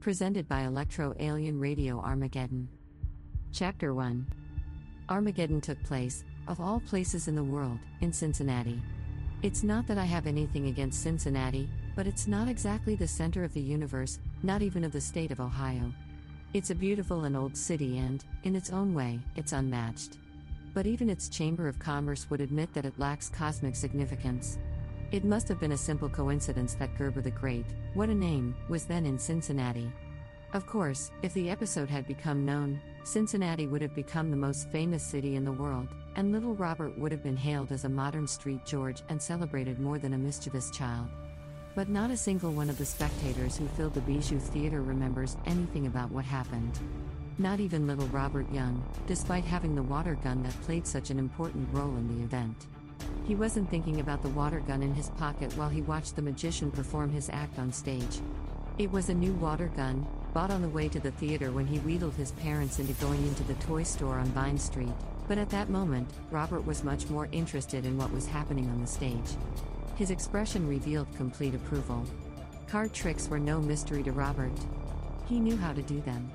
Presented by Electro Alien Radio Armageddon. Chapter 1 Armageddon took place, of all places in the world, in Cincinnati. It's not that I have anything against Cincinnati, but it's not exactly the center of the universe, not even of the state of Ohio. It's a beautiful and old city, and, in its own way, it's unmatched. But even its Chamber of Commerce would admit that it lacks cosmic significance. It must have been a simple coincidence that Gerber the Great, what a name, was then in Cincinnati. Of course, if the episode had become known, Cincinnati would have become the most famous city in the world, and little Robert would have been hailed as a modern street George and celebrated more than a mischievous child. But not a single one of the spectators who filled the Bijou Theater remembers anything about what happened. Not even little Robert Young, despite having the water gun that played such an important role in the event. He wasn't thinking about the water gun in his pocket while he watched the magician perform his act on stage. It was a new water gun, bought on the way to the theater when he wheedled his parents into going into the toy store on Vine Street, but at that moment, Robert was much more interested in what was happening on the stage. His expression revealed complete approval. Card tricks were no mystery to Robert. He knew how to do them.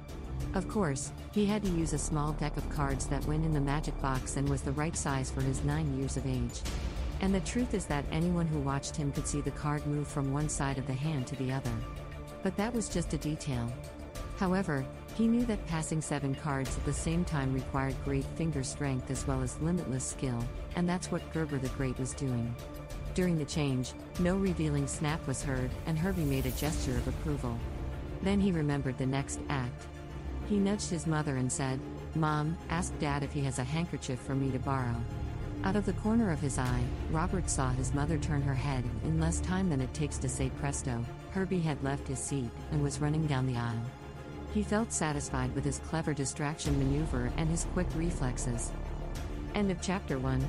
Of course, he had to use a small deck of cards that went in the magic box and was the right size for his nine years of age. And the truth is that anyone who watched him could see the card move from one side of the hand to the other. But that was just a detail. However, he knew that passing seven cards at the same time required great finger strength as well as limitless skill, and that's what Gerber the Great was doing. During the change, no revealing snap was heard, and Herbie made a gesture of approval. Then he remembered the next act. He nudged his mother and said, Mom, ask Dad if he has a handkerchief for me to borrow. Out of the corner of his eye, Robert saw his mother turn her head. In less time than it takes to say presto, Herbie had left his seat and was running down the aisle. He felt satisfied with his clever distraction maneuver and his quick reflexes. End of chapter 1.